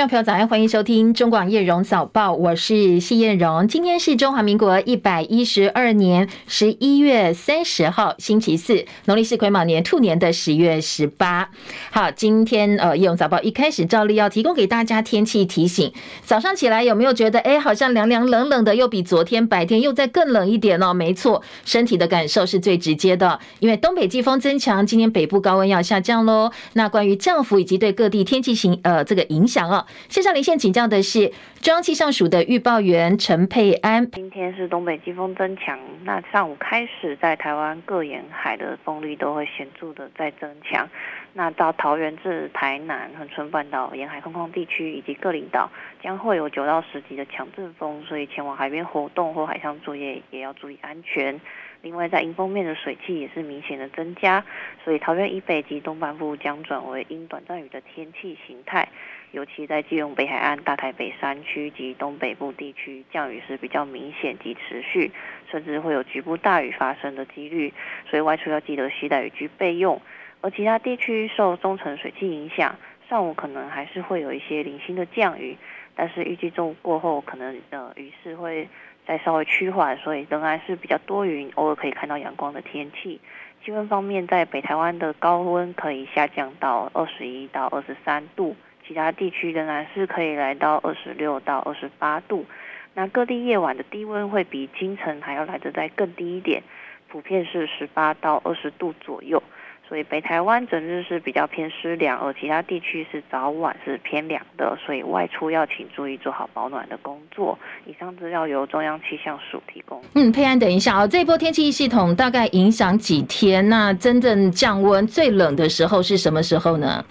听众朋友早安，欢迎收听中广叶荣早报，我是谢艳荣。今天是中华民国一百一十二年十一月三十号，星期四，农历是癸卯年兔年的十月十八。好，今天呃叶荣早报一开始照例要提供给大家天气提醒。早上起来有没有觉得哎，好像凉凉冷冷的，又比昨天白天又再更冷一点哦？没错，身体的感受是最直接的，因为东北季风增强，今天北部高温要下降喽。那关于降幅以及对各地天气形呃这个影响啊。线上连线请教的是中央气象署的预报员陈佩安。今天是东北季风增强，那上午开始在台湾各沿海的风力都会显著的在增强。那到桃园至台南、恒春半岛沿海空旷地区以及各领岛将会有九到十级的强阵风，所以前往海边活动或海上作业也要注意安全。另外，在迎风面的水汽也是明显的增加，所以桃园以北及东半部将转为阴短暂雨的天气形态。尤其在基隆北海岸、大台北山区及东北部地区，降雨是比较明显及持续，甚至会有局部大雨发生的几率，所以外出要记得携带雨具备用。而其他地区受中层水汽影响，上午可能还是会有一些零星的降雨，但是预计中午过后，可能呃雨势会再稍微趋缓，所以仍然是比较多云，偶尔可以看到阳光的天气。气温方面，在北台湾的高温可以下降到二十一到二十三度。其他地区仍然是可以来到二十六到二十八度，那各地夜晚的低温会比清晨还要来得再更低一点，普遍是十八到二十度左右。所以北台湾整日是比较偏湿凉，而其他地区是早晚是偏凉的，所以外出要请注意做好保暖的工作。以上资料由中央气象署提供。嗯，佩安，等一下啊、哦，这波天气系统大概影响几天？那真正降温最冷的时候是什么时候呢？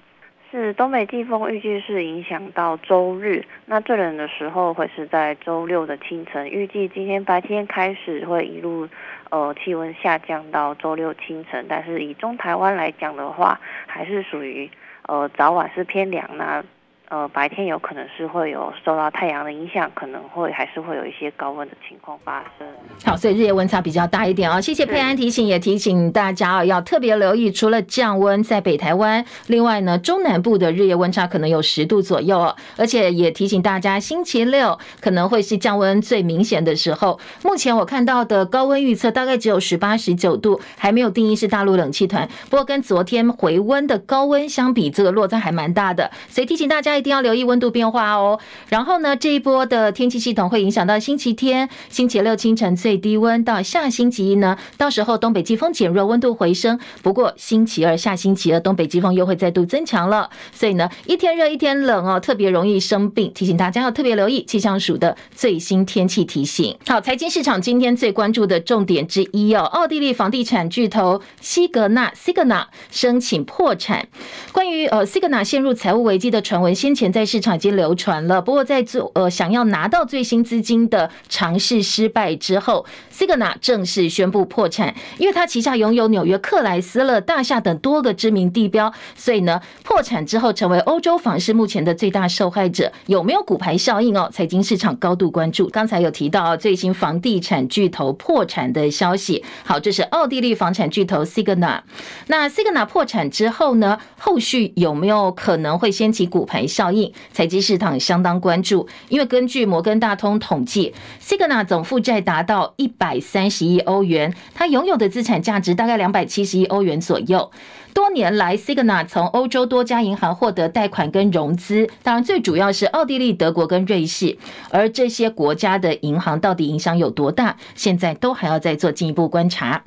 是东北季风预计是影响到周日，那最冷的时候会是在周六的清晨。预计今天白天开始会一路呃气温下降到周六清晨，但是以中台湾来讲的话，还是属于呃早晚是偏凉那。呃，白天有可能是会有受到太阳的影响，可能会还是会有一些高温的情况发生。好，所以日夜温差比较大一点哦。谢谢佩安提醒，也提醒大家啊，要特别留意，除了降温在北台湾，另外呢，中南部的日夜温差可能有十度左右哦。而且也提醒大家，星期六可能会是降温最明显的时候。目前我看到的高温预测大概只有十八、十九度，还没有定义是大陆冷气团。不过跟昨天回温的高温相比，这个落差还蛮大的。所以提醒大家。一定要留意温度变化哦。然后呢，这一波的天气系统会影响到星期天、星期六清晨最低温，到下星期一呢，到时候东北季风减弱，温度回升。不过星期二、下星期二东北季风又会再度增强了，所以呢，一天热一天冷哦，特别容易生病。提醒大家要特别留意气象署的最新天气提醒。好，财经市场今天最关注的重点之一哦，奥地利房地产巨头西格纳 （Signa） 申请破产。关于呃 Signa 陷入财务危机的传闻，先先前在市场已经流传了，不过在做呃想要拿到最新资金的尝试失败之后，Signa 正式宣布破产，因为它旗下拥有纽约克莱斯勒大厦等多个知名地标，所以呢破产之后成为欧洲房市目前的最大受害者。有没有骨牌效应哦？财经市场高度关注。刚才有提到最新房地产巨头破产的消息，好，这是奥地利房产巨头 Signa。那 Signa 破产之后呢，后续有没有可能会掀起骨牌效？效应，财经市场相当关注，因为根据摩根大通统计，Signa 总负债达到一百三十亿欧元，它拥有的资产价值大概两百七十亿欧元左右。多年来，Signa 从欧洲多家银行获得贷款跟融资，当然最主要是奥地利、德国跟瑞士，而这些国家的银行到底影响有多大，现在都还要再做进一步观察。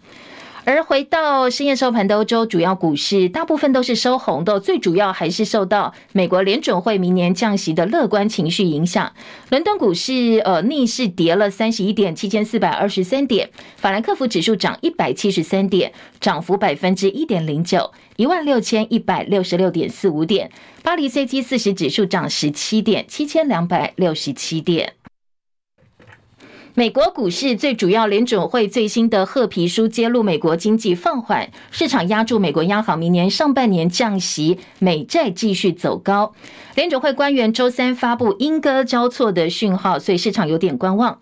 而回到深夜收盘的欧洲主要股市，大部分都是收红的，最主要还是受到美国联准会明年降息的乐观情绪影响。伦敦股市呃逆势跌了三十一点，七千四百二十三点；法兰克福指数涨一百七十三点，涨幅百分之一点零九，一万六千一百六十六点四五点；巴黎 CAC 四十指数涨十七点，七千两百六十七点。美国股市最主要，联准会最新的褐皮书揭露美国经济放缓，市场押注美国央行明年上半年降息，美债继续走高。联准会官员周三发布鹰鸽交错的讯号，所以市场有点观望。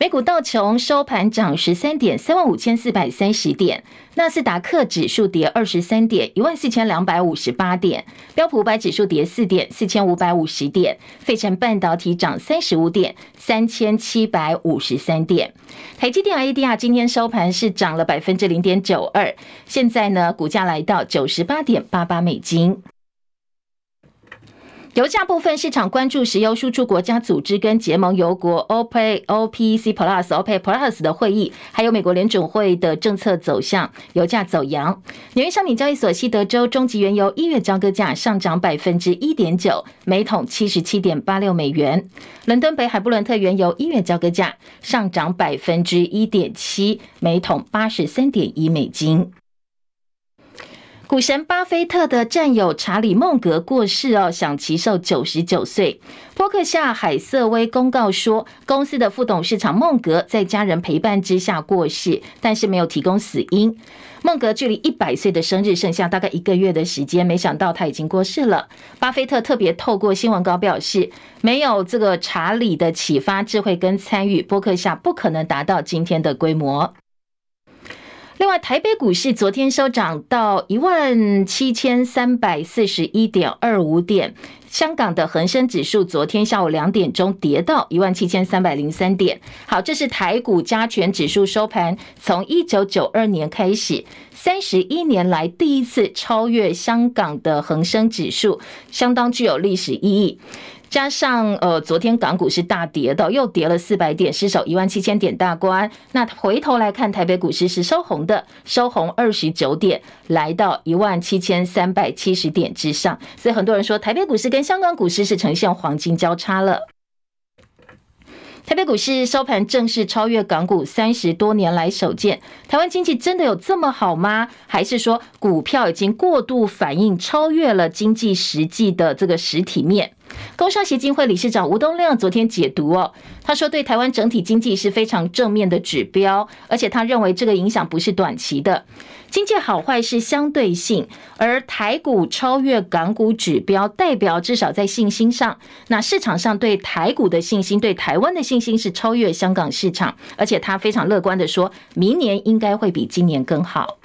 美股道琼收盘涨十三点，三万五千四百三十点；纳斯达克指数跌二十三点，一万四千两百五十八点；标普五百指数跌四点，四千五百五十点；费城半导体涨三十五点，三千七百五十三点。台积电 ADR 今天收盘是涨了百分之零点九二，现在呢股价来到九十八点八八美金。油价部分，市场关注石油输出国家组织跟结盟油国 OPEC、OPEC Plus、OPEC Plus 的会议，还有美国联准会的政策走向，油价走扬。纽约商品交易所西德州中级原油一月交割价上涨百分之一点九，每桶七十七点八六美元。伦敦北海布伦特原油一月交割价上涨百分之一点七，每桶八十三点一美金。股神巴菲特的战友查理·孟格过世哦，享耆寿九十九岁。波克夏海瑟威公告说，公司的副董事长孟格在家人陪伴之下过世，但是没有提供死因。孟格距离一百岁的生日剩下大概一个月的时间，没想到他已经过世了。巴菲特特别透过新闻稿表示，没有这个查理的启发、智慧跟参与，波克夏不可能达到今天的规模。另外，台北股市昨天收涨到一万七千三百四十一点二五点。香港的恒生指数昨天下午两点钟跌到一万七千三百零三点。好，这是台股加权指数收盘从一九九二年开始三十一年来第一次超越香港的恒生指数，相当具有历史意义。加上呃，昨天港股是大跌的，又跌了四百点，失守一万七千点大关。那回头来看，台北股市是收红的，收红二十九点，来到一万七千三百七十点之上。所以很多人说，台北股市跟香港股市是呈现黄金交叉了。台北股市收盘正式超越港股三十多年来首见。台湾经济真的有这么好吗？还是说股票已经过度反应，超越了经济实际的这个实体面？工商协进会理事长吴东亮昨天解读哦，他说对台湾整体经济是非常正面的指标，而且他认为这个影响不是短期的。经济好坏是相对性，而台股超越港股指标，代表至少在信心上，那市场上对台股的信心，对台湾的信心是超越香港市场，而且他非常乐观的说，明年应该会比今年更好。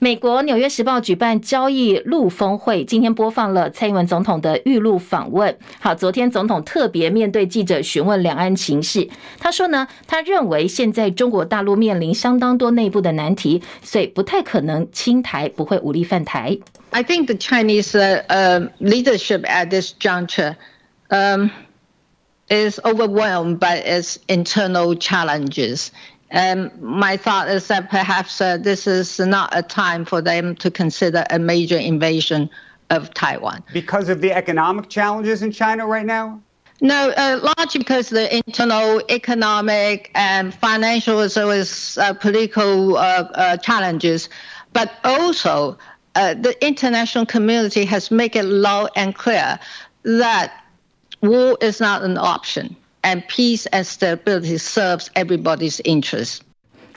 美国《纽约时报》举办交易路峰会，今天播放了蔡英文总统的预录访问。好，昨天总统特别面对记者询问两岸情势，他说呢，他认为现在中国大陆面临相当多内部的难题，所以不太可能清台，不会武力犯台。I think the Chinese uh, leadership at this juncture um, is overwhelmed by its internal challenges. And my thought is that perhaps uh, this is not a time for them to consider a major invasion of Taiwan. Because of the economic challenges in China right now? No, uh, largely because the internal economic and financial as well as uh, political uh, uh, challenges, but also uh, the international community has made it loud and clear that war is not an option. And peace and stability serves everybody's interest.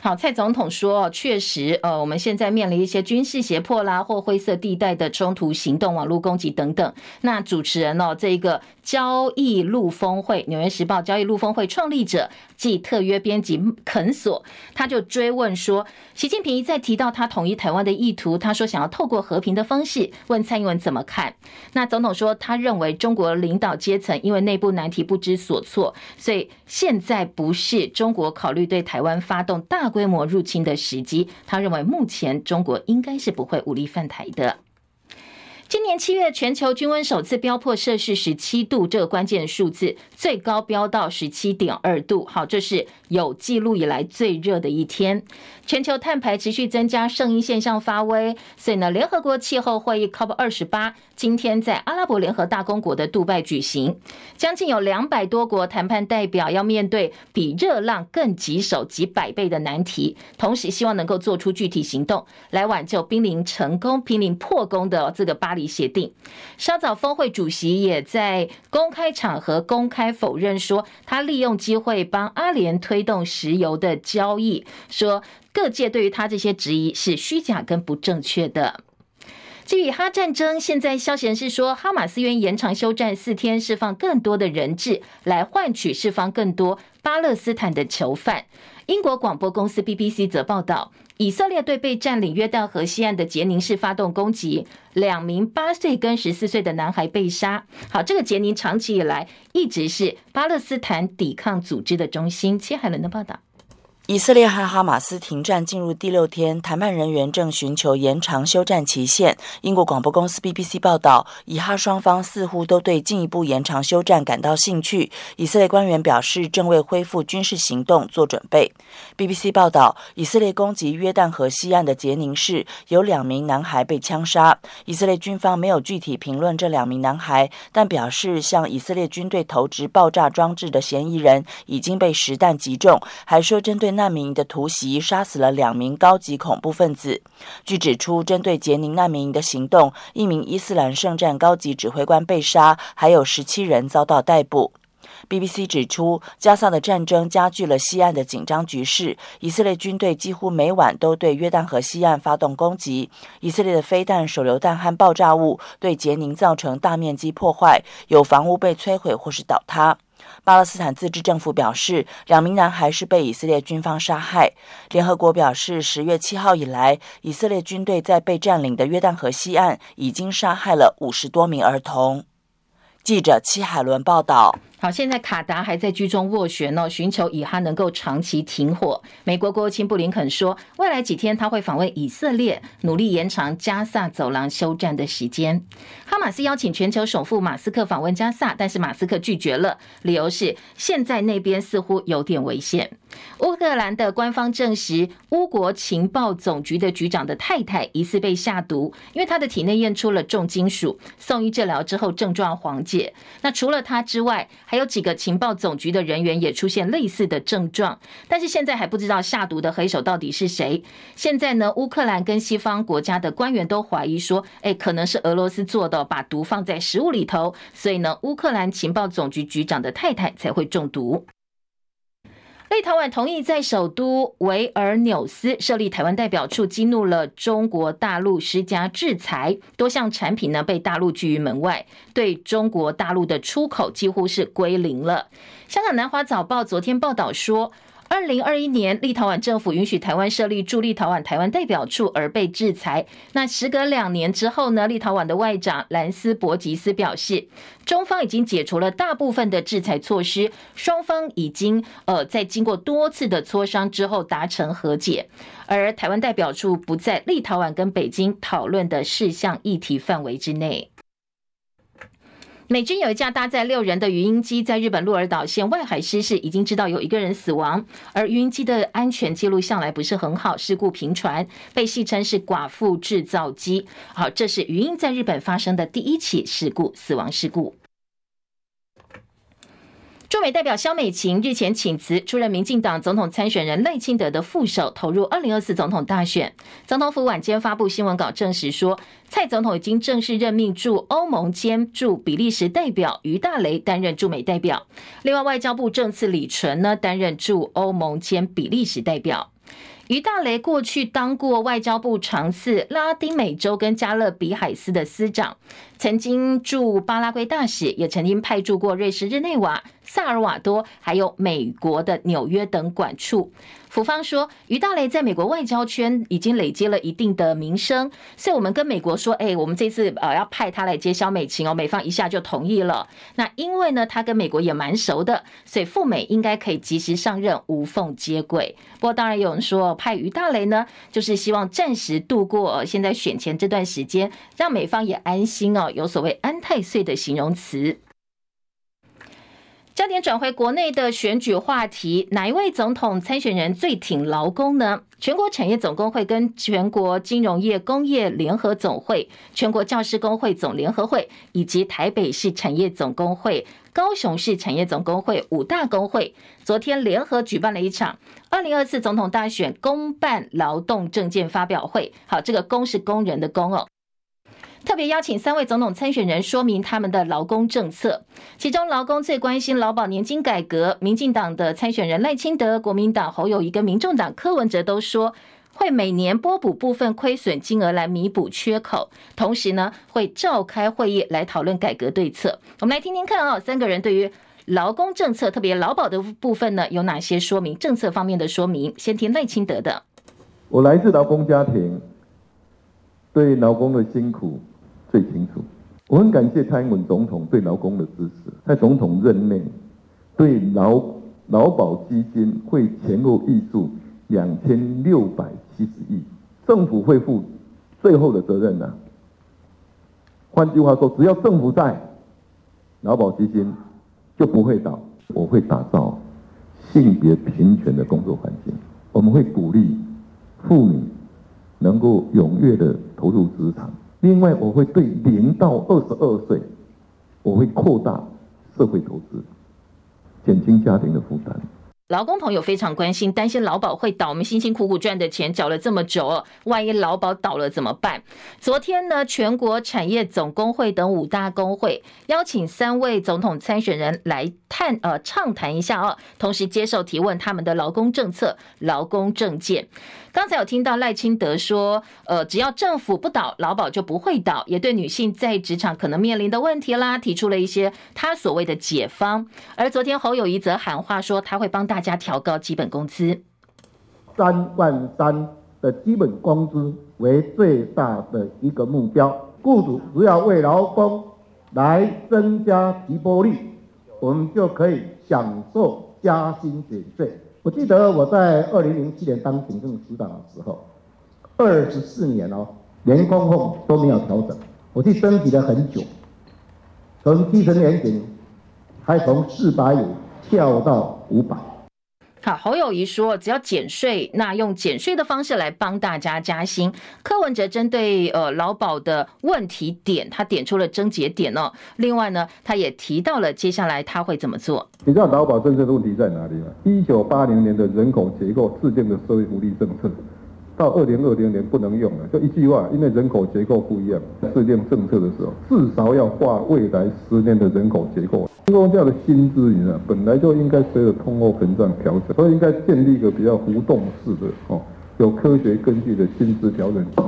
好，蔡总统说，确实，呃，我们现在面临一些军事胁迫啦，或灰色地带的冲突行动、网络攻击等等。那主持人哦，这一个交易路峰会，《纽约时报》交易路峰会创立者暨特约编辑肯索，他就追问说，习近平一再提到他统一台湾的意图，他说想要透过和平的方式，问蔡英文怎么看？那总统说，他认为中国领导阶层因为内部难题不知所措，所以现在不是中国考虑对台湾发动大规模入侵的时机，他认为目前中国应该是不会武力犯台的。今年七月，全球均温首次飙破摄氏十七度这个关键数字，最高飙到十七点二度。好，这是有记录以来最热的一天。全球碳排持续增加，圣婴现象发威，所以呢，联合国气候会议 COP 二十八今天在阿拉伯联合大公国的杜拜举行，将近有两百多国谈判代表要面对比热浪更棘手几百倍的难题，同时希望能够做出具体行动来挽救濒临成功、濒临破功的这个巴黎协定。稍早，峰会主席也在公开场合公开否认说，他利用机会帮阿联推动石油的交易，说各界对于他这些质疑是虚假跟不正确的。至于哈战争，现在消息人士说，哈马斯愿延长休战四天，释放更多的人质，来换取释放更多巴勒斯坦的囚犯。英国广播公司 BBC 则报道，以色列对被占领约旦河西岸的杰宁市发动攻击，两名八岁跟十四岁的男孩被杀。好，这个杰宁长期以来一直是巴勒斯坦抵抗组织的中心。切海伦的报道。以色列和哈马斯停战进入第六天，谈判人员正寻求延长休战期限。英国广播公司 BBC 报道，以哈双方似乎都对进一步延长休战感到兴趣。以色列官员表示，正为恢复军事行动做准备。BBC 报道，以色列攻击约旦河西岸的杰宁市，有两名男孩被枪杀。以色列军方没有具体评论这两名男孩，但表示向以色列军队投掷爆炸装置的嫌疑人已经被实弹击中，还说针对那。难民营的突袭杀死了两名高级恐怖分子。据指出，针对杰宁难民营的行动，一名伊斯兰圣战高级指挥官被杀，还有十七人遭到逮捕。BBC 指出，加萨的战争加剧了西岸的紧张局势。以色列军队几乎每晚都对约旦河西岸发动攻击。以色列的飞弹、手榴弹和爆炸物对杰宁造成大面积破坏，有房屋被摧毁或是倒塌。巴勒斯坦自治政府表示，两名男孩是被以色列军方杀害。联合国表示，十月七号以来，以色列军队在被占领的约旦河西岸已经杀害了五十多名儿童。记者戚海伦报道。好，现在卡达还在居中斡旋呢，寻求以哈能够长期停火。美国国务卿布林肯说，未来几天他会访问以色列，努力延长加萨走廊休战的时间。哈马斯邀请全球首富马斯克访问加萨，但是马斯克拒绝了，理由是现在那边似乎有点危险。乌克兰的官方证实，乌国情报总局的局长的太太疑似被下毒，因为他的体内验出了重金属，送医治疗之后症状缓解。那除了他之外，还有几个情报总局的人员也出现类似的症状，但是现在还不知道下毒的黑手到底是谁。现在呢，乌克兰跟西方国家的官员都怀疑说，哎，可能是俄罗斯做的，把毒放在食物里头，所以呢，乌克兰情报总局局长的太太才会中毒。立陶宛同意在首都维尔纽斯设立台湾代表处，激怒了中国大陆施加制裁，多项产品呢被大陆拒于门外，对中国大陆的出口几乎是归零了。香港南华早报昨天报道说，二零二一年，立陶宛政府允许台湾设立驻立陶宛台湾代表处而被制裁。那时隔两年之后呢？立陶宛的外长兰斯伯吉斯表示，中方已经解除了大部分的制裁措施，双方已经呃在经过多次的磋商之后达成和解，而台湾代表处不在立陶宛跟北京讨论的事项议题范围之内。美军有一架搭载六人的鱼鹰机在日本鹿儿岛县外海失事，已经知道有一个人死亡，而鱼鹰机的安全记录向来不是很好，事故频传，被戏称是“寡妇制造机”。好，这是鱼鹰在日本发生的第一起事故，死亡事故。驻美代表肖美琴日前请辞，出任民进党总统参选人赖清德的副手，投入二零二四总统大选。总统府晚间发布新闻稿证实说，蔡总统已经正式任命驻欧盟兼驻比利时代表于大雷担任驻美代表，另外外交部政次李纯呢担任驻欧盟兼比利时代表。于大雷过去当过外交部常次拉丁美洲跟加勒比海司的司长，曾经驻巴拉圭大使，也曾经派驻过瑞士日内瓦、萨尔瓦多，还有美国的纽约等管处。府方说，于大雷在美国外交圈已经累积了一定的名声，所以我们跟美国说，哎，我们这次呃要派他来接萧美琴哦，美方一下就同意了。那因为呢，他跟美国也蛮熟的，所以赴美应该可以及时上任，无缝接轨。不过当然有人说，派于大雷呢，就是希望暂时度过现在选前这段时间，让美方也安心哦，有所谓安太岁的形容词。焦点转回国内的选举话题，哪一位总统参选人最挺劳工呢？全国产业总工会跟全国金融业工业联合总会、全国教师工会总联合会以及台北市产业总工会、高雄市产业总工会五大工会，昨天联合举办了一场二零二四总统大选公办劳动证件发表会。好，这个“工”是工人的“工”哦。特别邀请三位总统参选人说明他们的劳工政策。其中，劳工最关心劳保年金改革。民进党的参选人赖清德、国民党侯友宜跟民众党柯文哲都说，会每年拨补部分亏损金额来弥补缺口，同时呢，会召开会议来讨论改革对策。我们来听听看啊，三个人对于劳工政策，特别劳保的部分呢，有哪些说明？政策方面的说明，先听赖清德的。我来自劳工家庭，对劳工的辛苦。最清楚，我很感谢蔡英文总统对劳工的支持。在总统任内，对劳劳保基金会前后挹注两千六百七十亿，政府会负最后的责任呐、啊。换句话说，只要政府在，劳保基金就不会倒。我会打造性别平权的工作环境，我们会鼓励妇女能够踊跃的投入职场。另外，我会对零到二十二岁，我会扩大社会投资，减轻家庭的负担。劳工朋友非常关心，担心劳保会倒。我们辛辛苦苦赚的钱缴了这么久，万一劳保倒了怎么办？昨天呢，全国产业总工会等五大工会邀请三位总统参选人来探呃畅谈一下哦，同时接受提问他们的劳工政策、劳工政见。刚才有听到赖清德说，呃，只要政府不倒，劳保就不会倒，也对女性在职场可能面临的问题啦，提出了一些他所谓的解方。而昨天侯友宜则喊话说，他会帮大家调高基本工资，三万三的基本工资为最大的一个目标。雇主只要为劳工来增加提拨率，我们就可以享受加薪减税。我记得我在二零零七年当行政司长的时候，二十四年哦，连工控都没有调整，我去升级了很久，从基层年金还从四百五跳到五百。好，侯友宜说，只要减税，那用减税的方式来帮大家加薪。柯文哲针对呃劳保的问题点，他点出了症结点哦。另外呢，他也提到了接下来他会怎么做。你知道劳保政策的问题在哪里吗？一九八零年的人口结构制定的社会福利政策，到二零二零年不能用了，就一句话，因为人口结构不一样，制定政策的时候，至少要画未来十年的人口结构。公共教的薪资，你知道，本来就应该随着通货膨胀调整，所以应该建立一个比较浮动式的哦，有科学根据的薪资调整机制。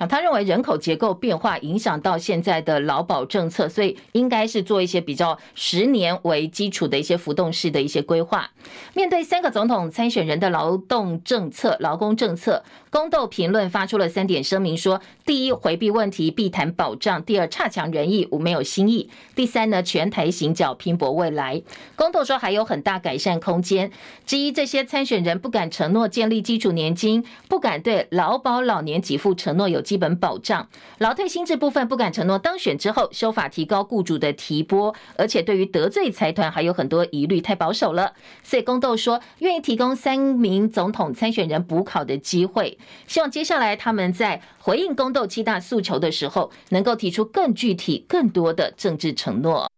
啊，他认为人口结构变化影响到现在的劳保政策，所以应该是做一些比较十年为基础的一些浮动式的一些规划。面对三个总统参选人的劳动政策、劳工政策，宫斗评论发出了三点声明说：第一，回避问题，避谈保障；第二，差强人意，无没有新意；第三呢，全台行脚，拼搏未来。宫斗说还有很大改善空间。之一，这些参选人不敢承诺建立基础年金，不敢对劳保老年给付承诺有。基本保障，劳退新制部分不敢承诺当选之后修法提高雇主的提拨，而且对于得罪财团还有很多疑虑，太保守了。所以宫斗说愿意提供三名总统参选人补考的机会，希望接下来他们在回应宫斗七大诉求的时候，能够提出更具体、更多的政治承诺。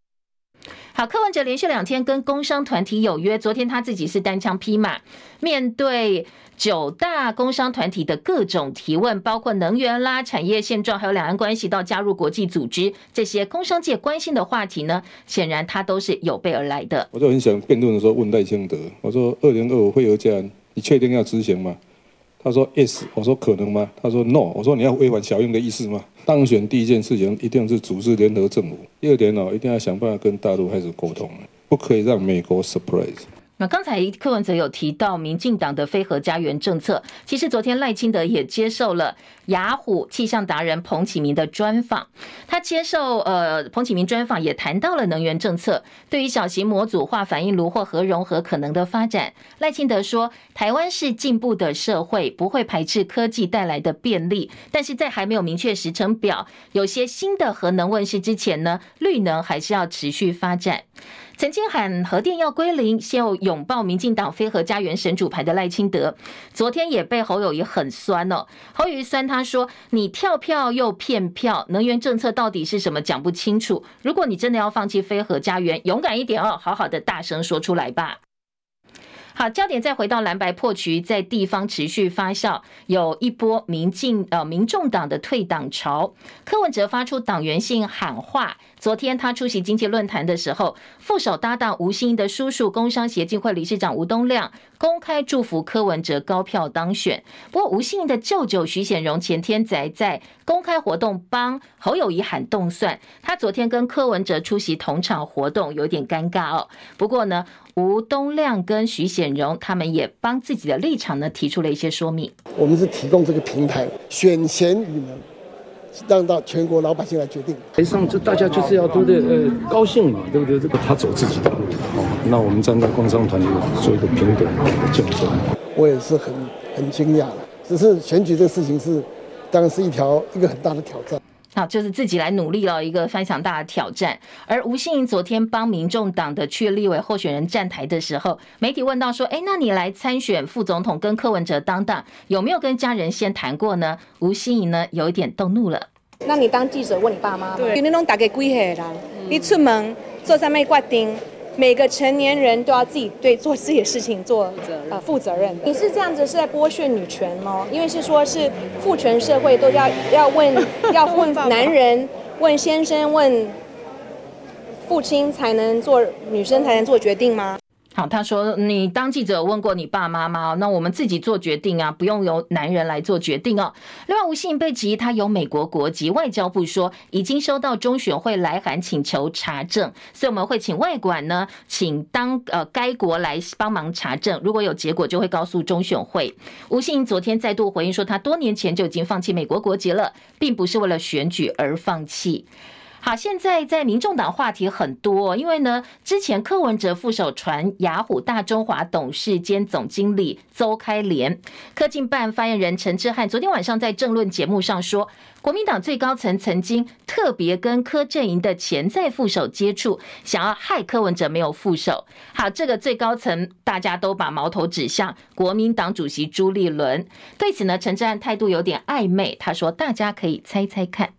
好，柯文哲连续两天跟工商团体有约，昨天他自己是单枪匹马，面对九大工商团体的各种提问，包括能源啦、产业现状，还有两岸关系到加入国际组织这些工商界关心的话题呢，显然他都是有备而来的。我就很想辩论的时候问赖清德，我说二零二五会有这样，你确定要执行吗？他说 yes，我说可能吗？他说 no，我说你要违反小英的意思吗？当选第一件事情一定是组织联合政府，第二点哦，一定要想办法跟大陆开始沟通，不可以让美国 surprise。那刚才柯文哲有提到民进党的非核家园政策，其实昨天赖清德也接受了雅虎气象达人彭启明的专访。他接受呃彭启明专访也谈到了能源政策，对于小型模组化反应炉或核融合可能的发展，赖清德说，台湾是进步的社会，不会排斥科技带来的便利，但是在还没有明确时程表，有些新的核能问世之前呢，绿能还是要持续发展。曾经喊核电要归零，先有拥抱民进党非核家园神主牌的赖清德，昨天也被侯友宜很酸哦。侯友宜酸他说：“你跳票又骗票，能源政策到底是什么？讲不清楚。如果你真的要放弃非核家园，勇敢一点哦，好好的大声说出来吧。”好，焦点再回到蓝白破局，在地方持续发酵，有一波民进呃民众党的退党潮。柯文哲发出党员信喊话，昨天他出席经济论坛的时候，副手搭档吴欣盈的叔叔工商协进会理事长吴东亮公开祝福柯文哲高票当选。不过吴欣盈的舅舅徐显荣前天才在公开活动帮侯友宜喊动算，他昨天跟柯文哲出席同场活动，有点尴尬哦。不过呢。吴东亮跟徐显荣，他们也帮自己的立场呢提出了一些说明。我们是提供这个平台，选贤与能，让到全国老百姓来决定。台上就大家就是要对不对？呃，高兴嘛，对不对？这个他走自己的路，哦，那我们站在工商团队做一个平等的竞争。我也是很很惊讶的，只是选举这个事情是，当然是一条一个很大的挑战。好，就是自己来努力了一个非常大的挑战。而吴欣盈昨天帮民众党的区立委候选人站台的时候，媒体问到说：“哎，那你来参选副总统，跟柯文哲当当，有没有跟家人先谈过呢？”吴欣盈呢，有一点动怒了。那你当记者问你爸妈？对，你拢打给几岁人？你出门做啥物决定？每个成年人都要自己对做自己的事情做呃负责任。你是这样子是在剥削女权吗？因为是说是父权社会都要要问 要问男人问先生问父亲才能做女生才能做决定吗？好，他说你当记者问过你爸妈吗？那我们自己做决定啊，不用由男人来做决定哦。另外，吴欣盈被质疑他有美国国籍，外交部说已经收到中选会来函请求查证，所以我们会请外管呢，请当呃该国来帮忙查证，如果有结果就会告诉中选会。吴信昨天再度回应说，他多年前就已经放弃美国国籍了，并不是为了选举而放弃。好，现在在民众党话题很多，因为呢，之前柯文哲副手传雅虎大中华董事兼总经理邹开廉，科进办发言人陈志汉昨天晚上在政论节目上说，国民党最高层曾经特别跟柯阵营的潜在副手接触，想要害柯文哲没有副手。好，这个最高层大家都把矛头指向国民党主席朱立伦，对此呢，陈志汉态度有点暧昧，他说大家可以猜猜看。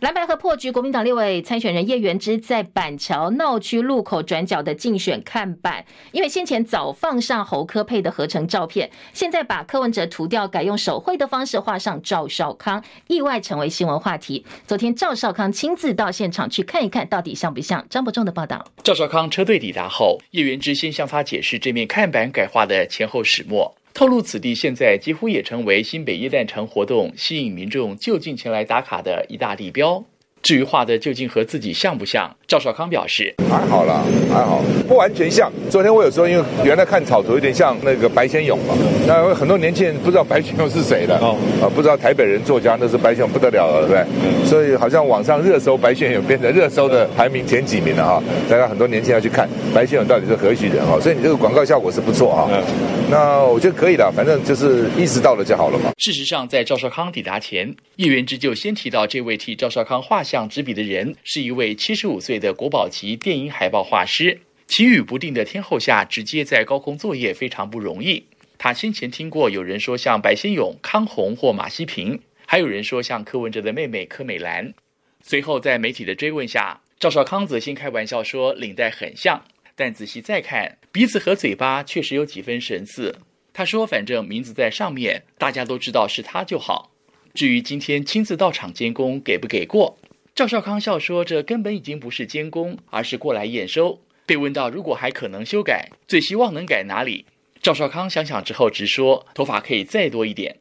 蓝白合破局，国民党六位参选人叶元之在板桥闹区路口转角的竞选看板，因为先前早放上侯科配的合成照片，现在把柯文哲涂掉，改用手绘的方式画上赵少康，意外成为新闻话题。昨天赵少康亲自到现场去看一看，到底像不像？张伯仲的报道。赵少康车队抵达后，叶元之先向他解释这面看板改画的前后始末。透露此地现在几乎也成为新北耶诞城活动吸引民众就近前来打卡的一大地标。至于画的究竟和自己像不像？赵少康表示还好啦，还好，不完全像。昨天我有时候因为原来看草图有点像那个白先勇嘛，那很多年轻人不知道白先勇是谁的哦，啊，不知道台北人作家那是白先勇不得了了，对不对？嗯，所以好像网上热搜白先勇变成热搜的排名前几名了哈。大家很多年轻人要去看白先勇到底是何许人哈，所以你这个广告效果是不错哈。嗯，那我觉得可以了，反正就是意识到了就好了嘛。事实上，在赵少康抵达前，叶元之就先提到这位替赵少康画像执笔的人是一位七十五岁的国宝级电影海报画师，晴雨不定的天候下，直接在高空作业非常不容易。他先前听过有人说像白先勇、康弘或马西平，还有人说像柯文哲的妹妹柯美兰。随后在媒体的追问下，赵少康则先开玩笑说领带很像，但仔细再看，鼻子和嘴巴确实有几分神似。他说：“反正名字在上面，大家都知道是他就好。至于今天亲自到场监工，给不给过？”赵少康笑说：“这根本已经不是监工，而是过来验收。”被问到如果还可能修改，最希望能改哪里？赵少康想想之后直说：“头发可以再多一点。”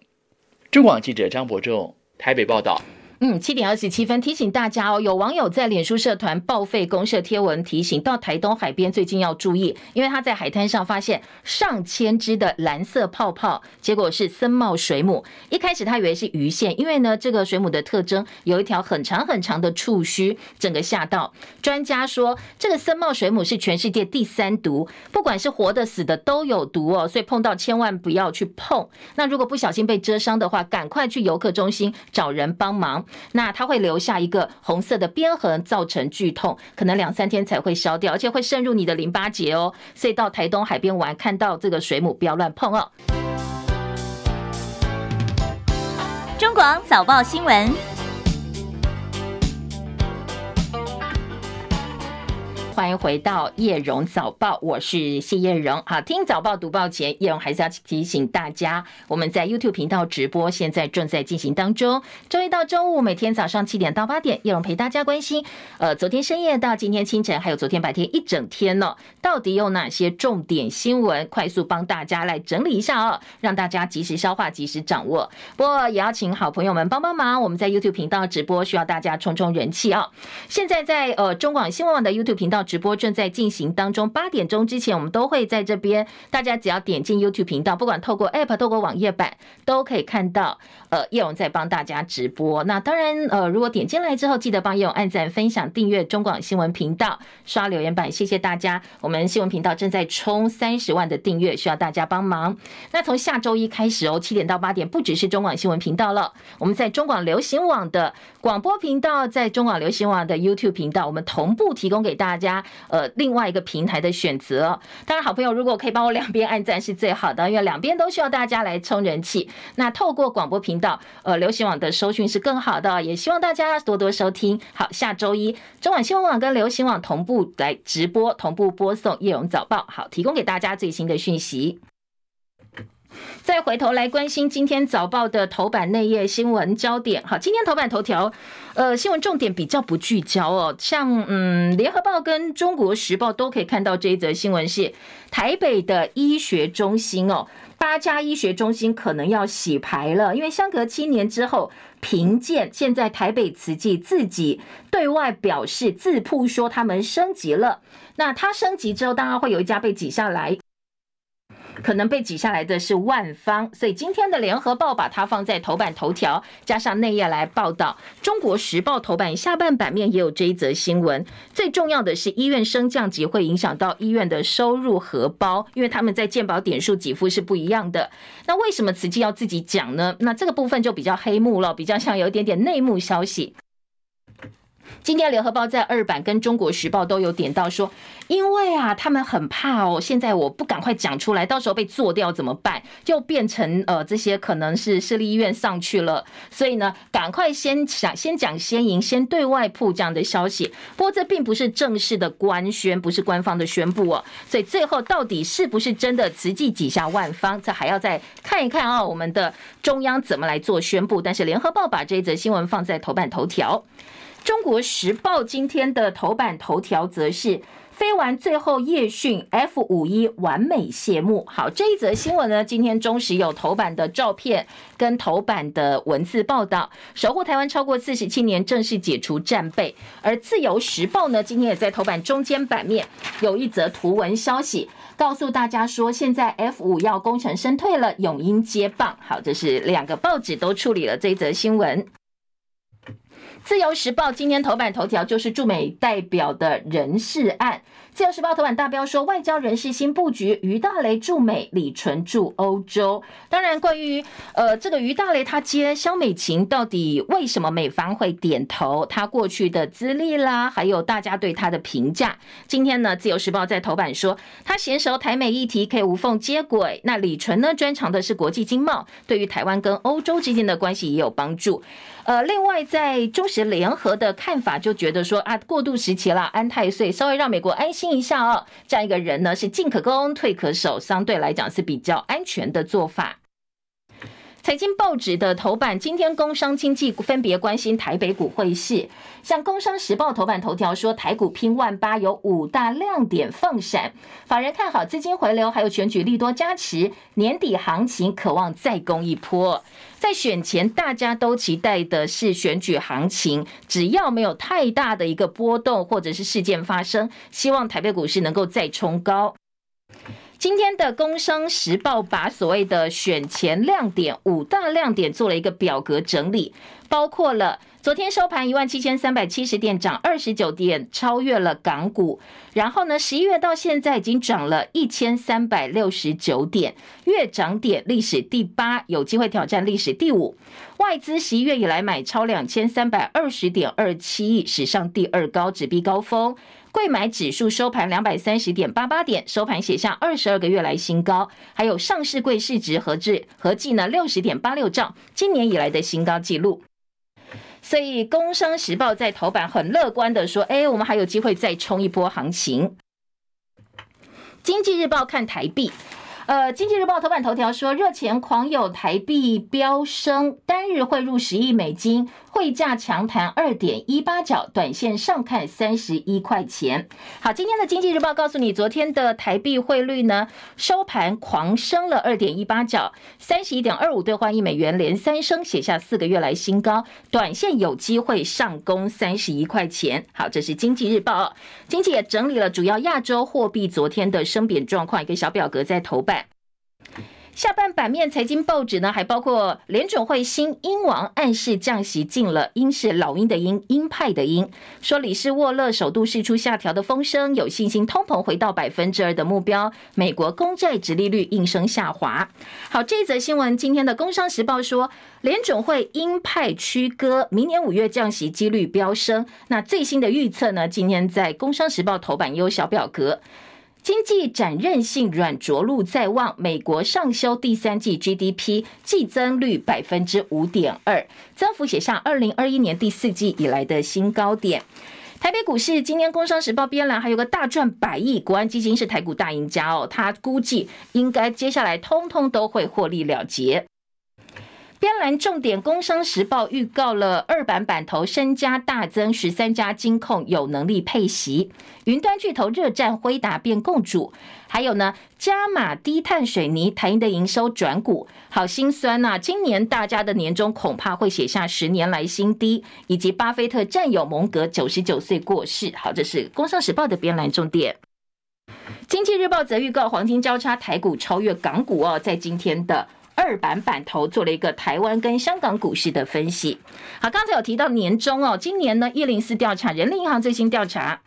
中广记者张伯仲台北报道。嗯，七点二十七分提醒大家哦，有网友在脸书社团报废公社贴文提醒，到台东海边最近要注意，因为他在海滩上发现上千只的蓝色泡泡，结果是森茂水母。一开始他以为是鱼线，因为呢这个水母的特征有一条很长很长的触须，整个吓到。专家说这个森茂水母是全世界第三毒，不管是活的死的都有毒哦，所以碰到千万不要去碰。那如果不小心被蛰伤的话，赶快去游客中心找人帮忙。那它会留下一个红色的边痕，造成剧痛，可能两三天才会消掉，而且会渗入你的淋巴结哦。所以到台东海边玩，看到这个水母不要乱碰哦。中广早报新闻。欢迎回到叶荣早报，我是谢叶荣。好，听早报读报前，叶荣还是要提醒大家，我们在 YouTube 频道直播，现在正在进行当中。周一到周五每天早上七点到八点，叶荣陪大家关心，呃，昨天深夜到今天清晨，还有昨天白天一整天呢，到底有哪些重点新闻？快速帮大家来整理一下哦，让大家及时消化、及时掌握。不过也要请好朋友们帮帮忙，我们在 YouTube 频道直播需要大家冲冲人气哦。现在在呃中广新闻网的 YouTube 频道直播正在进行当中，八点钟之前我们都会在这边，大家只要点进 YouTube 频道，不管透过 App、透过网页版，都可以看到呃叶荣在帮大家直播。那当然呃如果点进来之后，记得帮叶荣按赞、分享、订阅中广新闻频道，刷留言板，谢谢大家。我们新闻频道正在冲三十万的订阅，需要大家帮忙。那从下周一开始哦，七点到八点不只是中广新闻频道了，我们在中广流行网的广播频道，在中广流行网的 YouTube 频道，我们同步提供给大家，呃，另外一个平台的选择。当然，好朋友如果可以帮我两边按赞是最好的，因为两边都需要大家来充人气。那透过广播频道，呃，流行网的收讯是更好的，也希望大家多多收听。好，下周一中广新闻网跟流行网同步来直播，同步播送叶荣早报，好，提供给大家最新的讯息。再回头来关心今天早报的头版内页新闻焦点。好，今天头版头条，呃，新闻重点比较不聚焦哦。像嗯，联合报跟中国时报都可以看到这一则新闻是台北的医学中心哦，八家医学中心可能要洗牌了，因为相隔七年之后评鉴，现在台北慈济自己对外表示自曝说他们升级了。那他升级之后，当然会有一家被挤下来。可能被挤下来的是万方，所以今天的联合报把它放在头版头条，加上内页来报道。中国时报头版下半版面也有这一则新闻。最重要的是，医院升降级会影响到医院的收入荷包，因为他们在健保点数给付是不一样的。那为什么慈济要自己讲呢？那这个部分就比较黑幕了，比较像有一点点内幕消息。今天联合报在二版跟中国时报都有点到说，因为啊，他们很怕哦，现在我不赶快讲出来，到时候被做掉怎么办？就变成呃这些可能是私立医院上去了，所以呢，赶快先讲先讲先赢，先对外铺这样的消息。不过这并不是正式的官宣，不是官方的宣布哦，所以最后到底是不是真的慈济几下万方，这还要再看一看啊，我们的中央怎么来做宣布。但是联合报把这一则新闻放在头版头条。中国时报今天的头版头条则是飞完最后夜训，F 五一完美谢幕。好，这一则新闻呢，今天中时有头版的照片跟头版的文字报道。守护台湾超过四十七年，正式解除战备。而自由时报呢，今天也在头版中间版面有一则图文消息，告诉大家说，现在 F 五要功成身退了，永英接棒。好，这是两个报纸都处理了这一则新闻。自由时报今天头版头条就是驻美代表的人事案。自由时报头版大标说，外交人事新布局，于大雷驻美，李纯驻欧洲。当然，关于呃这个于大雷他接萧美琴，到底为什么美方会点头？他过去的资历啦，还有大家对他的评价。今天呢，自由时报在头版说，他娴熟台美议题，可以无缝接轨。那李纯呢，专长的是国际经贸，对于台湾跟欧洲之间的关系也有帮助。呃，另外在中时联合的看法就觉得说啊，过渡时期了，安太岁稍微让美国安心一下哦。这样一个人呢，是进可攻，退可守，相对来讲是比较安全的做法。财经报纸的头版，今天工商经济分别关心台北股汇市，像工商时报头版头条说，台股拼万八，有五大亮点放闪，法人看好资金回流，还有选举利多加持，年底行情渴望再攻一波。在选前，大家都期待的是选举行情，只要没有太大的一个波动或者是事件发生，希望台北股市能够再冲高。今天的《工商时报》把所谓的选前亮点五大亮点做了一个表格整理，包括了昨天收盘一万七千三百七十点，涨二十九点，超越了港股。然后呢，十一月到现在已经涨了一千三百六十九点，月涨点历史第八，有机会挑战历史第五。外资十一月以来买超两千三百二十点二七亿，史上第二高，直逼高峰。柜买指数收盘两百三十点八八点，收盘写下二十二个月来新高。还有上市柜市值合计合计呢六十点八六兆，今年以来的新高纪录。所以《工商时报》在头版很乐观的说：“哎，我们还有机会再冲一波行情。”《经济日报》看台币。呃，经济日报头版头条说，热钱狂涌，台币飙升，单日汇入十亿美金，汇价强弹二点一八角，短线上看三十一块钱。好，今天的经济日报告诉你，昨天的台币汇率呢，收盘狂升了二点一八角，三十一点二五兑换一美元，连三升，写下四个月来新高，短线有机会上攻三十一块钱。好，这是经济日报，经济也整理了主要亚洲货币昨天的升贬状况，一个小表格在头版。下半版面财经报纸呢，还包括联准会新鹰王暗示降息进了，鹰是老鹰的鹰，鹰派的鹰，说理事沃勒首度释出下调的风声，有信心通膨回到百分之二的目标。美国公债殖利率应声下滑。好，这则新闻，今天的工商时报说，联准会鹰派曲鸽，明年五月降息几率飙升。那最新的预测呢？今天在工商时报头版有小表格。经济展韧性软着陆在望，美国上修第三季 GDP 季增率百分之五点二，增幅写下二零二一年第四季以来的新高点。台北股市今天工商时报编栏还有个大赚百亿，国安基金是台股大赢家哦，他估计应该接下来通通都会获利了结。边栏重点，工商时报预告了二版版头身家大增，十三家金控有能力配息，云端巨头热战辉达变共主，还有呢加码低碳水泥，台银的营收转股，好心酸呐、啊！今年大家的年终恐怕会写下十年来新低，以及巴菲特战友蒙格九十九岁过世，好，这是工商时报的边栏重点。经济日报则预告黄金交叉，台股超越港股哦，在今天的。二版版头做了一个台湾跟香港股市的分析。好，刚才有提到年终哦，今年呢，一零四调查，人力银行最新调查，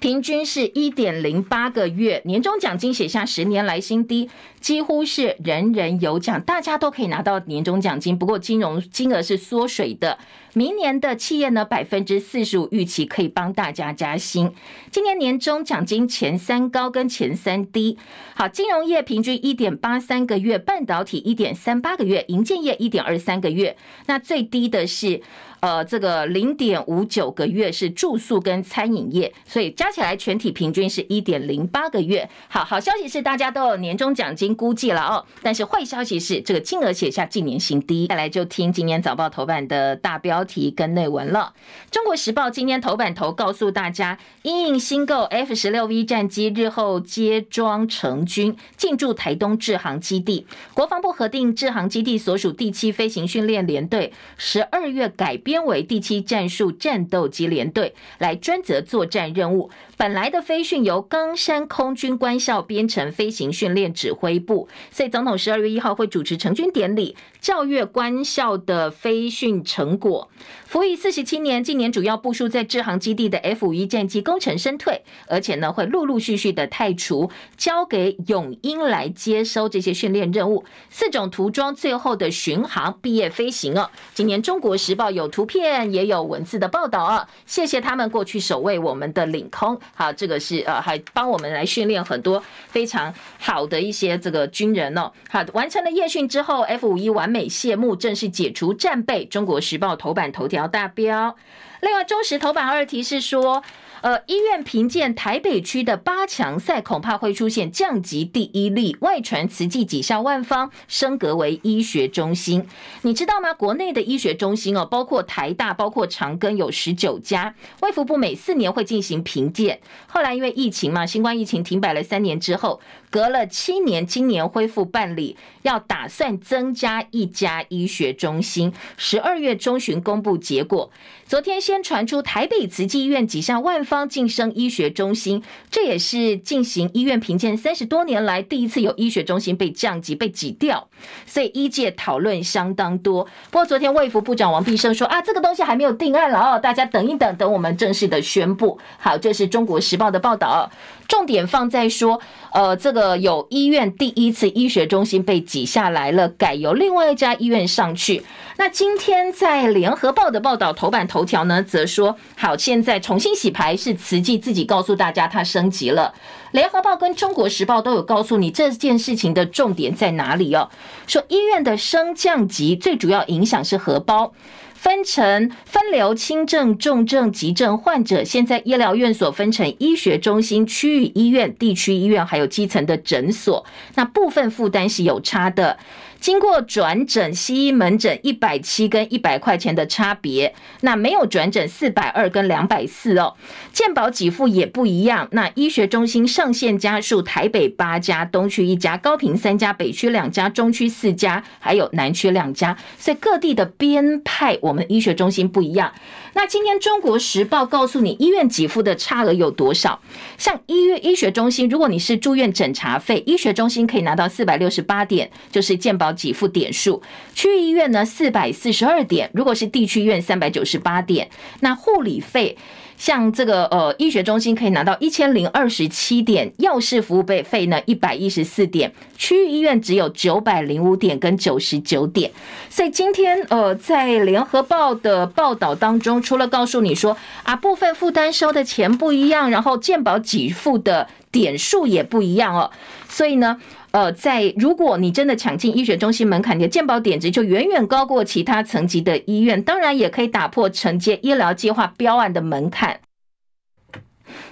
平均是一点零八个月，年终奖金写下十年来新低，几乎是人人有奖，大家都可以拿到年终奖金。不过金融金额是缩水的。明年的企业呢，百分之四十五预期可以帮大家加薪。今年年终奖金前三高跟前三低。好，金融业平均一点八三个月，半导体一点三八个月，银建业一点二三个月。那最低的是。呃，这个零点五九个月是住宿跟餐饮业，所以加起来全体平均是一点零八个月。好好消息是大家都有年终奖金估计了哦，但是坏消息是这个金额写下近年新低。再来就听今年早报头版的大标题跟内文了。中国时报今天头版头告诉大家，因应新购 F 十六 V 战机日后接装成军，进驻台东志航基地。国防部核定志航基地所属第七飞行训练联队十二月改编。编为第七战术战斗机联队来专责作战任务。本来的飞训由冈山空军官校编成飞行训练指挥部，所以总统十二月一号会主持成军典礼，教阅官校的飞训成果。服役四十七年，近年主要部署在志航基地的 F 五一战机功成身退，而且呢会陆陆续续的汰除，交给永鹰来接收这些训练任务。四种涂装最后的巡航毕业飞行哦。今年中国时报有图图片也有文字的报道啊，谢谢他们过去守卫我们的领空。好，这个是呃还帮我们来训练很多非常好的一些这个军人哦。好，完成了夜训之后，F 五一完美谢幕，正式解除战备。中国时报头版头条。大标，另外中时头版二题是说。呃，医院评鉴台北区的八强赛恐怕会出现降级第一例，外传慈济几下万方升格为医学中心，你知道吗？国内的医学中心哦，包括台大，包括长庚，有十九家。卫福部每四年会进行评鉴，后来因为疫情嘛，新冠疫情停摆了三年之后，隔了七年，今年恢复办理，要打算增加一家医学中心，十二月中旬公布结果。昨天先传出台北慈济医院挤下万方晋升医学中心，这也是进行医院评鉴三十多年来第一次有医学中心被降级、被挤掉，所以医界讨论相当多。不过昨天卫福部长王必胜说啊，这个东西还没有定案了哦，大家等一等，等我们正式的宣布。好，这是中国时报的报道，重点放在说，呃，这个有医院第一次医学中心被挤下来了，改由另外一家医院上去。那今天在联合报的报道头版头头条呢，则说好，现在重新洗牌是慈济自己告诉大家，它升级了。联合报跟中国时报都有告诉你这件事情的重点在哪里哦。说医院的升降级最主要影响是荷包。分成分流轻症、重症、急症患者，现在医疗院所分成医学中心、区域医院、地区医院，还有基层的诊所。那部分负担是有差的。经过转诊，西医门诊一百七跟一百块钱的差别，那没有转诊四百二跟两百四哦。健保给付也不一样，那医学中心上线家数，台北八家，东区一家，高平三家，北区两家，中区四家，还有南区两家，所以各地的编派，我们医学中心不一样。那今天《中国时报》告诉你，医院给付的差额有多少？像医院医学中心，如果你是住院诊查费，医学中心可以拿到四百六十八点，就是健保给付点数；区域医院呢，四百四十二点；如果是地区医院，三百九十八点。那护理费。像这个呃，医学中心可以拿到一千零二十七点，药事服务费费呢一百一十四点，区域医院只有九百零五点跟九十九点。所以今天呃，在联合报的报道当中，除了告诉你说啊，部分负担收的钱不一样，然后健保给付的点数也不一样哦，所以呢。呃，在如果你真的抢进医学中心门槛，你的健保点值就远远高过其他层级的医院，当然也可以打破承接医疗计划标案的门槛。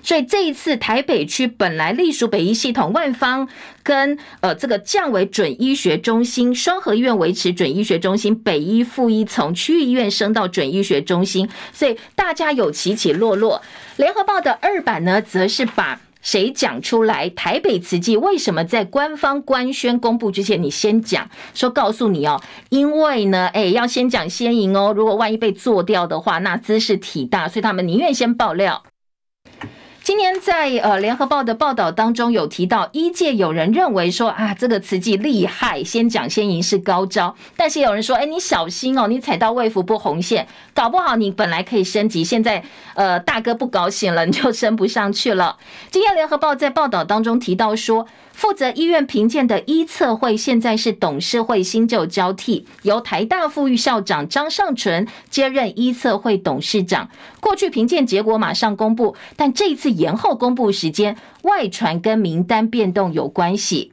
所以这一次台北区本来隶属北医系统，万方跟呃这个降为准医学中心，双和医院维持准医学中心，北医附一从区域医院升到准医学中心，所以大家有起起落落。联合报的二版呢，则是把。谁讲出来？台北慈济为什么在官方官宣公布之前，你先讲说告诉你哦？因为呢，哎，要先讲先赢哦。如果万一被做掉的话，那兹事体大，所以他们宁愿先爆料。今年在呃联合报的报道当中有提到，一届有人认为说啊，这个慈济厉害，先讲先赢是高招。但是有人说，哎，你小心哦，你踩到卫福部红线，搞不好你本来可以升级，现在呃大哥不高兴了，你就升不上去了。今天联合报在报道当中提到说。负责医院评鉴的医策会现在是董事会新旧交替，由台大副校长张尚淳接任医策会董事长。过去评鉴结果马上公布，但这一次延后公布时间，外传跟名单变动有关系。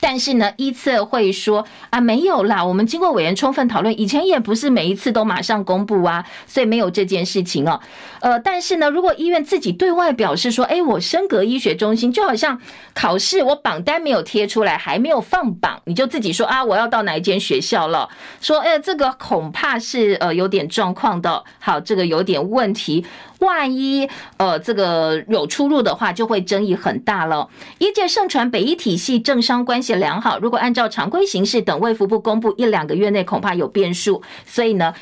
但是呢，医策会说啊，没有啦，我们经过委员充分讨论，以前也不是每一次都马上公布啊，所以没有这件事情哦。呃，但是呢，如果医院自己对外表示说，哎，我升格医学中心，就好像考试我榜单没有贴出来，还没有放榜，你就自己说啊，我要到哪一间学校了？说，哎，这个恐怕是呃有点状况的，好，这个有点问题。万一呃这个有出入的话，就会争议很大了。医界盛传北医体系政商关系良好，如果按照常规形式，等卫福部公布一两个月内，恐怕有变数。所以呢，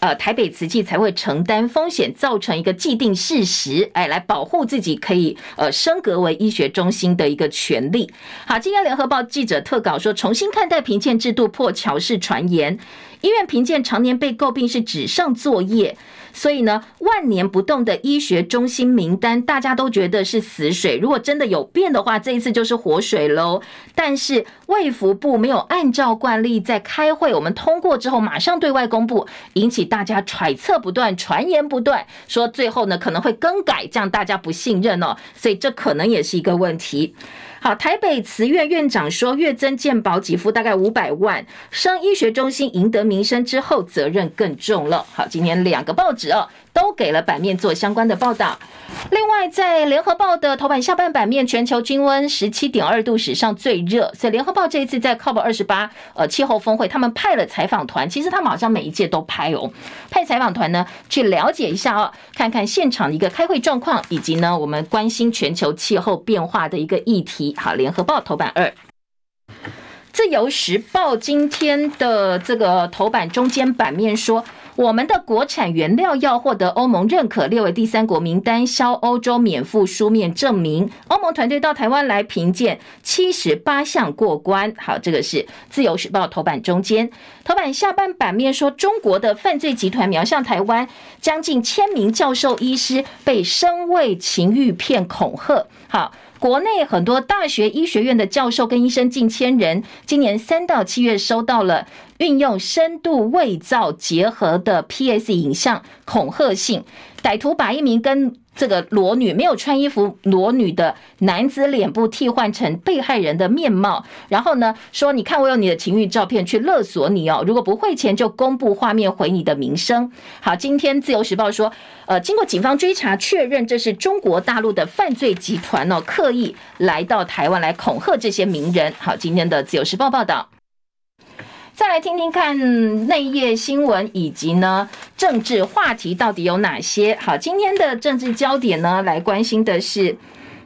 呃，台北慈济才会承担风险，造成一个既定事实，哎，来保护自己可以呃升格为医学中心的一个权利。好，今天联合报记者特稿说，重新看待评鉴制度破桥式传言，医院评鉴常年被诟病是纸上作业。所以呢，万年不动的医学中心名单，大家都觉得是死水。如果真的有变的话，这一次就是活水喽。但是卫福部没有按照惯例在开会，我们通过之后马上对外公布，引起大家揣测不断，传言不断，说最后呢可能会更改，这样大家不信任哦。所以这可能也是一个问题。好，台北慈院院长说，月增健保给付大概五百万，生医学中心赢得名声之后，责任更重了。好，今天两个报纸哦。都给了版面做相关的报道。另外，在联合报的头版下半版面，全球均温十七点二度，史上最热。所以联合报这一次在 COP 二十八呃气候峰会，他们派了采访团。其实他们好像每一届都派哦，派采访团呢去了解一下哦，看看现场的一个开会状况，以及呢我们关心全球气候变化的一个议题。好，联合报头版二。自由时报今天的这个头版中间版面说。我们的国产原料要获得欧盟认可，列为第三国名单，销欧洲免付书面证明。欧盟团队到台湾来评鉴，七十八项过关。好，这个是自由时报头版中间，头版下半版面说，中国的犯罪集团瞄向台湾，将近千名教授医师被声伪情欲片恐吓。好。国内很多大学医学院的教授跟医生近千人，今年三到七月收到了运用深度伪造结合的 PS 影像恐吓信，歹徒把一名跟这个裸女没有穿衣服裸女的男子脸部替换成被害人的面貌，然后呢说，你看我有你的情欲照片去勒索你哦，如果不汇钱就公布画面毁你的名声。好，今天自由时报说，呃，经过警方追查确认，这是中国大陆的犯罪集团哦，刻意来到台湾来恐吓这些名人。好，今天的自由时报报道。再来听听看内页新闻以及呢政治话题到底有哪些？好，今天的政治焦点呢，来关心的是，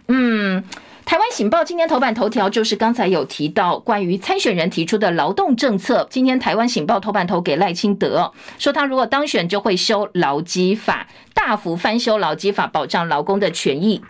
嗯，台湾醒报今天头版头条就是刚才有提到关于参选人提出的劳动政策。今天台湾醒报头版投给赖清德，说他如果当选就会修劳基法，大幅翻修劳基法，保障劳工的权益。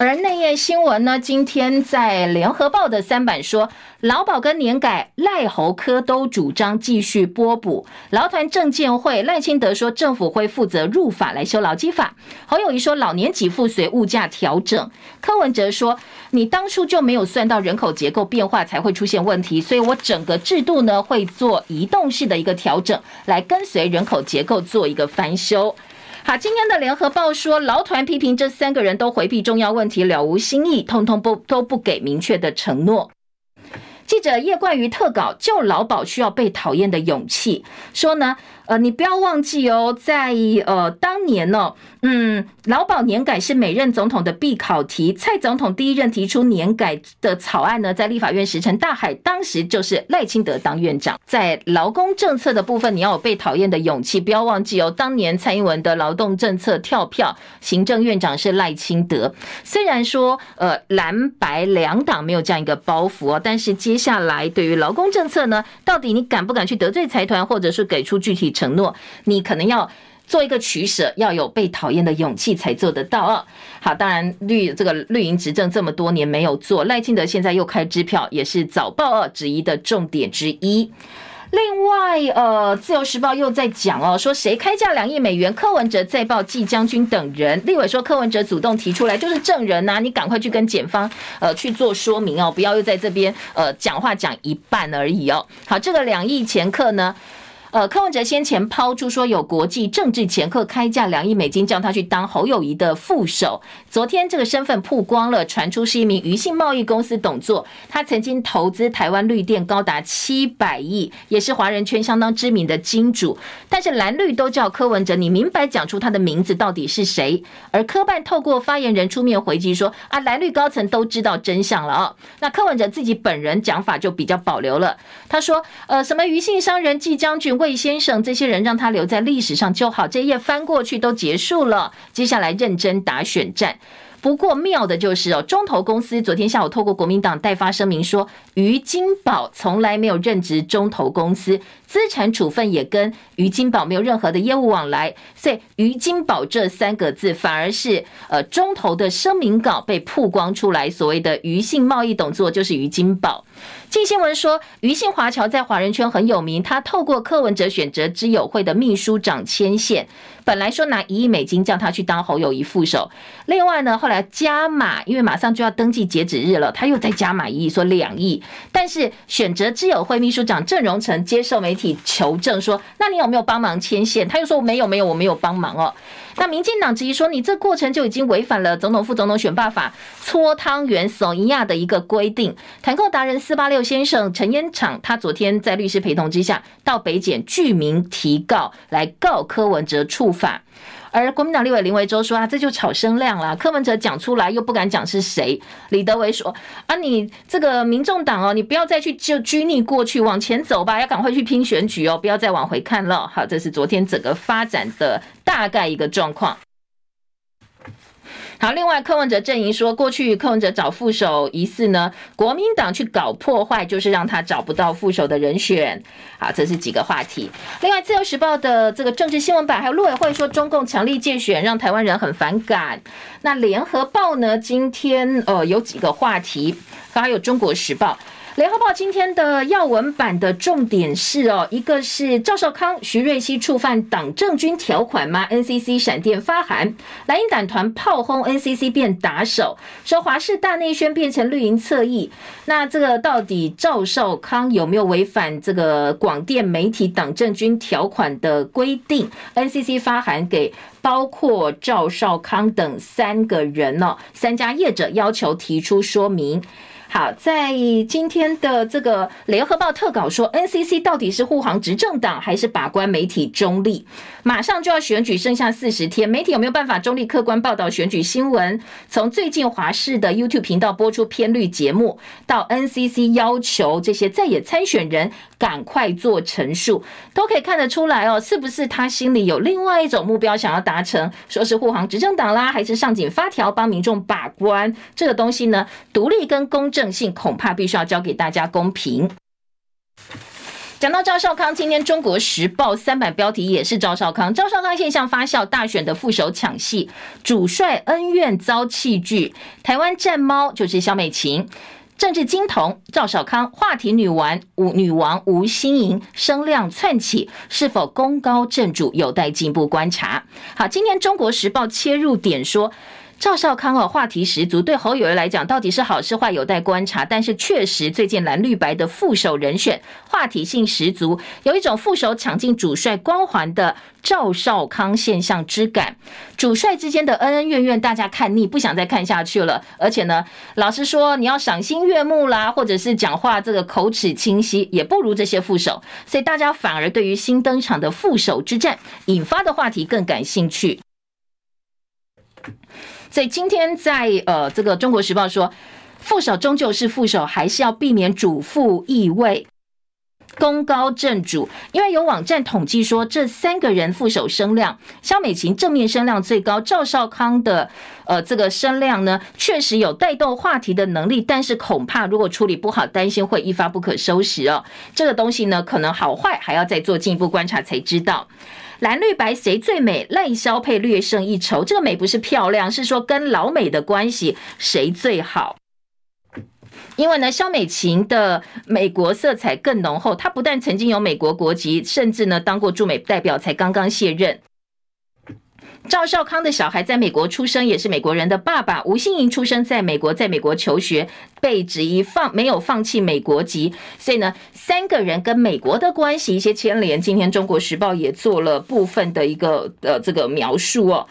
而内页新闻呢，今天在联合报的三版说，劳保跟年改赖侯科都主张继续拨补。劳团证监会赖清德说，政府会负责入法来修劳基法。侯友谊说，老年给付随物价调整。柯文哲说，你当初就没有算到人口结构变化才会出现问题，所以我整个制度呢会做移动式的一个调整，来跟随人口结构做一个翻修。好，今天的联合报说，劳团批评这三个人都回避重要问题，了无新意，通通不都不给明确的承诺。记者叶冠瑜特稿，救劳保需要被讨厌的勇气，说呢。呃，你不要忘记哦，在呃当年呢、哦，嗯，劳保年改是每任总统的必考题。蔡总统第一任提出年改的草案呢，在立法院石沉大海，当时就是赖清德当院长。在劳工政策的部分，你要有被讨厌的勇气，不要忘记哦，当年蔡英文的劳动政策跳票，行政院长是赖清德。虽然说呃蓝白两党没有这样一个包袱哦，但是接下来对于劳工政策呢，到底你敢不敢去得罪财团，或者是给出具体承诺，你可能要做一个取舍，要有被讨厌的勇气才做得到啊。好，当然绿这个绿营执政这么多年没有做，赖清德现在又开支票，也是早报二质疑的重点之一。另外，呃，自由时报又在讲哦，说谁开价两亿美元？柯文哲再报季将军等人。立委说柯文哲主动提出来就是证人呐、你赶快去跟检方呃去做说明哦，不要又在这边呃讲话讲一半而已哦。好，这个两亿前客呢？呃，柯文哲先前抛出说有国际政治掮客开价两亿美金，叫他去当侯友谊的副手。昨天这个身份曝光了，传出是一名鱼信贸易公司董座，他曾经投资台湾绿电高达七百亿，也是华人圈相当知名的金主。但是蓝绿都叫柯文哲，你明白讲出他的名字到底是谁？而柯办透过发言人出面回击说啊，蓝绿高层都知道真相了啊。那柯文哲自己本人讲法就比较保留了，他说呃，什么鱼信商人季将军。魏先生，这些人让他留在历史上就好。这一页翻过去都结束了，接下来认真打选战。不过妙的就是哦，中投公司昨天下午透过国民党代发声明说，于金宝从来没有任职中投公司，资产处分也跟于金宝没有任何的业务往来，所以于金宝这三个字反而是呃中投的声明稿被曝光出来，所谓的鱼信贸易董座就是于金宝。镜新闻说，鱼信华侨在华人圈很有名，他透过柯文哲选择之友会的秘书长牵线，本来说拿一亿美金叫他去当侯友宜副手，另外呢，后来加码，因为马上就要登记截止日了，他又再加码一亿，说两亿。但是选择之友会秘书长郑荣成接受媒体求证说，那你有没有帮忙牵线？他又说没有，没有，我没有帮忙哦。那民进党质疑说，你这过程就已经违反了总统副总统选罢法搓汤圆索尼亚的一个规定。团购达人四八六先生陈烟厂，他昨天在律师陪同之下到北检具名提告，来告柯文哲触法。而国民党立委林维洲说啊，这就炒声量了。柯文哲讲出来又不敢讲是谁。李德维说啊，你这个民众党哦，你不要再去就拘泥过去，往前走吧，要赶快去拼选举哦，不要再往回看了。好，这是昨天整个发展的大概一个状况。好，另外柯文哲阵营说，过去柯文哲找副手疑似呢，国民党去搞破坏，就是让他找不到副手的人选。好，这是几个话题。另外，自由时报的这个政治新闻版还有陆委会说，中共强力竞选，让台湾人很反感。那联合报呢，今天呃有几个话题，还有中国时报。联合报今天的要闻版的重点是哦，一个是赵少康、徐瑞熙触犯党政军条款吗？NCC 闪电发函，蓝营党团炮轰 NCC 变打手，说华视大内宣变成绿营侧翼。那这个到底赵少康有没有违反这个广电媒体党政军条款的规定？NCC 发函给包括赵少康等三个人呢，三家业者要求提出说明。好，在今天的这个联合报特稿说，NCC 到底是护航执政党还是把关媒体中立？马上就要选举，剩下四十天，媒体有没有办法中立客观报道选举新闻？从最近华视的 YouTube 频道播出偏绿节目，到 NCC 要求这些在野参选人赶快做陈述，都可以看得出来哦，是不是他心里有另外一种目标想要达成？说是护航执政党啦，还是上紧发条帮民众把关？这个东西呢，独立跟公正。性恐怕必须要交给大家公平。讲到赵少康，今天《中国时报》三版标题也是赵少康。赵少康现象发酵，大选的副手抢戏，主帅恩怨遭弃剧。台湾战猫就是萧美琴，政治金童赵少康，话题女王吴女王吴欣盈声量窜起，是否功高震主，有待进一步观察。好，今天《中国时报》切入点说。赵少康哦，话题十足，对侯友宜来讲，到底是好是坏，有待观察。但是确实，最近蓝绿白的副手人选话题性十足，有一种副手抢进主帅光环的赵少康现象之感。主帅之间的恩恩怨怨，大家看腻，不想再看下去了。而且呢，老实说，你要赏心悦目啦，或者是讲话这个口齿清晰，也不如这些副手。所以大家反而对于新登场的副手之战引发的话题更感兴趣。所以今天在呃这个《中国时报》说，副手终究是副手，还是要避免主副意味，功高震主。因为有网站统计说，这三个人副手声量，萧美琴正面声量最高，赵少康的呃这个声量呢，确实有带动话题的能力，但是恐怕如果处理不好，担心会一发不可收拾哦。这个东西呢，可能好坏还要再做进一步观察才知道。蓝绿白谁最美？赖萧配略胜一筹。这个美不是漂亮，是说跟老美的关系谁最好？因为呢，萧美琴的美国色彩更浓厚。她不但曾经有美国国籍，甚至呢当过驻美代表，才刚刚卸任。赵少康的小孩在美国出生，也是美国人的爸爸。吴欣盈出生在美国，在美国求学，被质疑放没有放弃美国籍，所以呢，三个人跟美国的关系一些牵连。今天《中国时报》也做了部分的一个呃这个描述哦。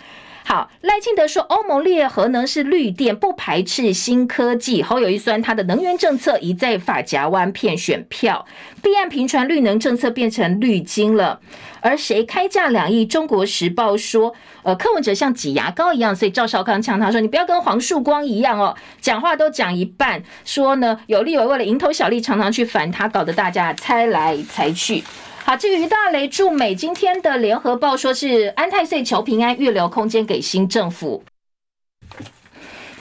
好，赖清德说，欧盟列核能是绿电，不排斥新科技。侯友宜酸他的能源政策一再发夹弯骗选票，弊案频传绿能政策变成绿金了。而谁开价两亿？中国时报说，呃，柯文哲像挤牙膏一样，所以赵少康呛他说：“你不要跟黄树光一样哦，讲话都讲一半。”说呢，有立委为了蝇头小利，常常去烦他，搞得大家猜来猜去。好，至于大雷驻美，今天的联合报说是安泰岁求平安，预留空间给新政府。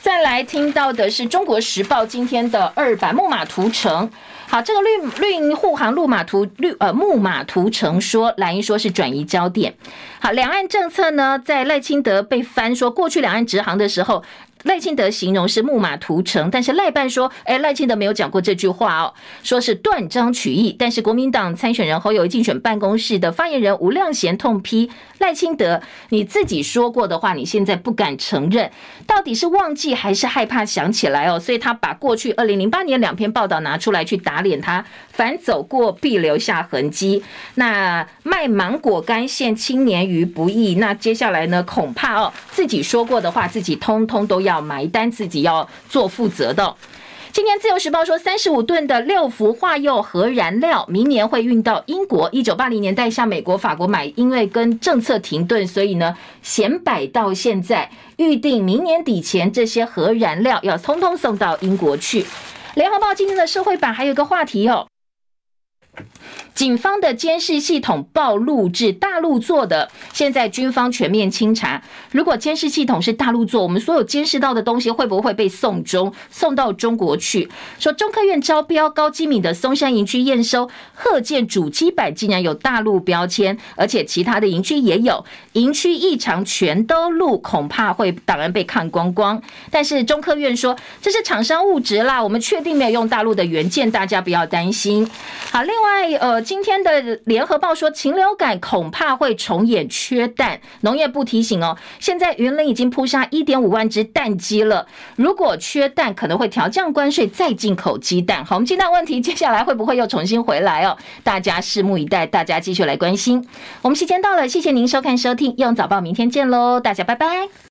再来听到的是中国时报今天的二版木马屠城。好，这个绿绿营护航木马屠绿呃木马屠城说，蓝营说是转移焦点。好，两岸政策呢，在赖清德被翻说过去两岸直航的时候。赖清德形容是木马屠城，但是赖办说，哎，赖清德没有讲过这句话哦，说是断章取义。但是国民党参选人侯友宜竞选办公室的发言人吴亮贤痛批赖清德，你自己说过的话，你现在不敢承认，到底是忘记还是害怕想起来哦？所以他把过去二零零八年两篇报道拿出来去打脸他，凡走过必留下痕迹。那卖芒果干陷青年于不义，那接下来呢，恐怕哦，自己说过的话，自己通通都要。要埋单，自己要做负责的。今天自由时报说，三十五吨的六氟化铀核燃料明年会运到英国。一九八零年代向美国、法国买，因为跟政策停顿，所以呢，显摆到现在。预定明年底前，这些核燃料要通通送到英国去。联合报今天的社会版还有个话题哦。警方的监视系统暴露至大陆做的，现在军方全面清查。如果监视系统是大陆做，我们所有监视到的东西会不会被送中，送到中国去？说中科院招标高机敏的松山营区验收，贺建主机板竟然有大陆标签，而且其他的营区也有，营区异常全都录，恐怕会档案被看光光。但是中科院说这是厂商误植啦，我们确定没有用大陆的元件，大家不要担心。好，另外呃，今天的联合报说禽流感恐怕会重演缺蛋，农业部提醒哦，现在云林已经扑杀一点五万只蛋鸡了，如果缺蛋，可能会调降关税再进口鸡蛋。好，我们鸡蛋问题接下来会不会又重新回来哦？大家拭目以待，大家继续来关心。我们时间到了，谢谢您收看收听《用早报》，明天见喽，大家拜拜。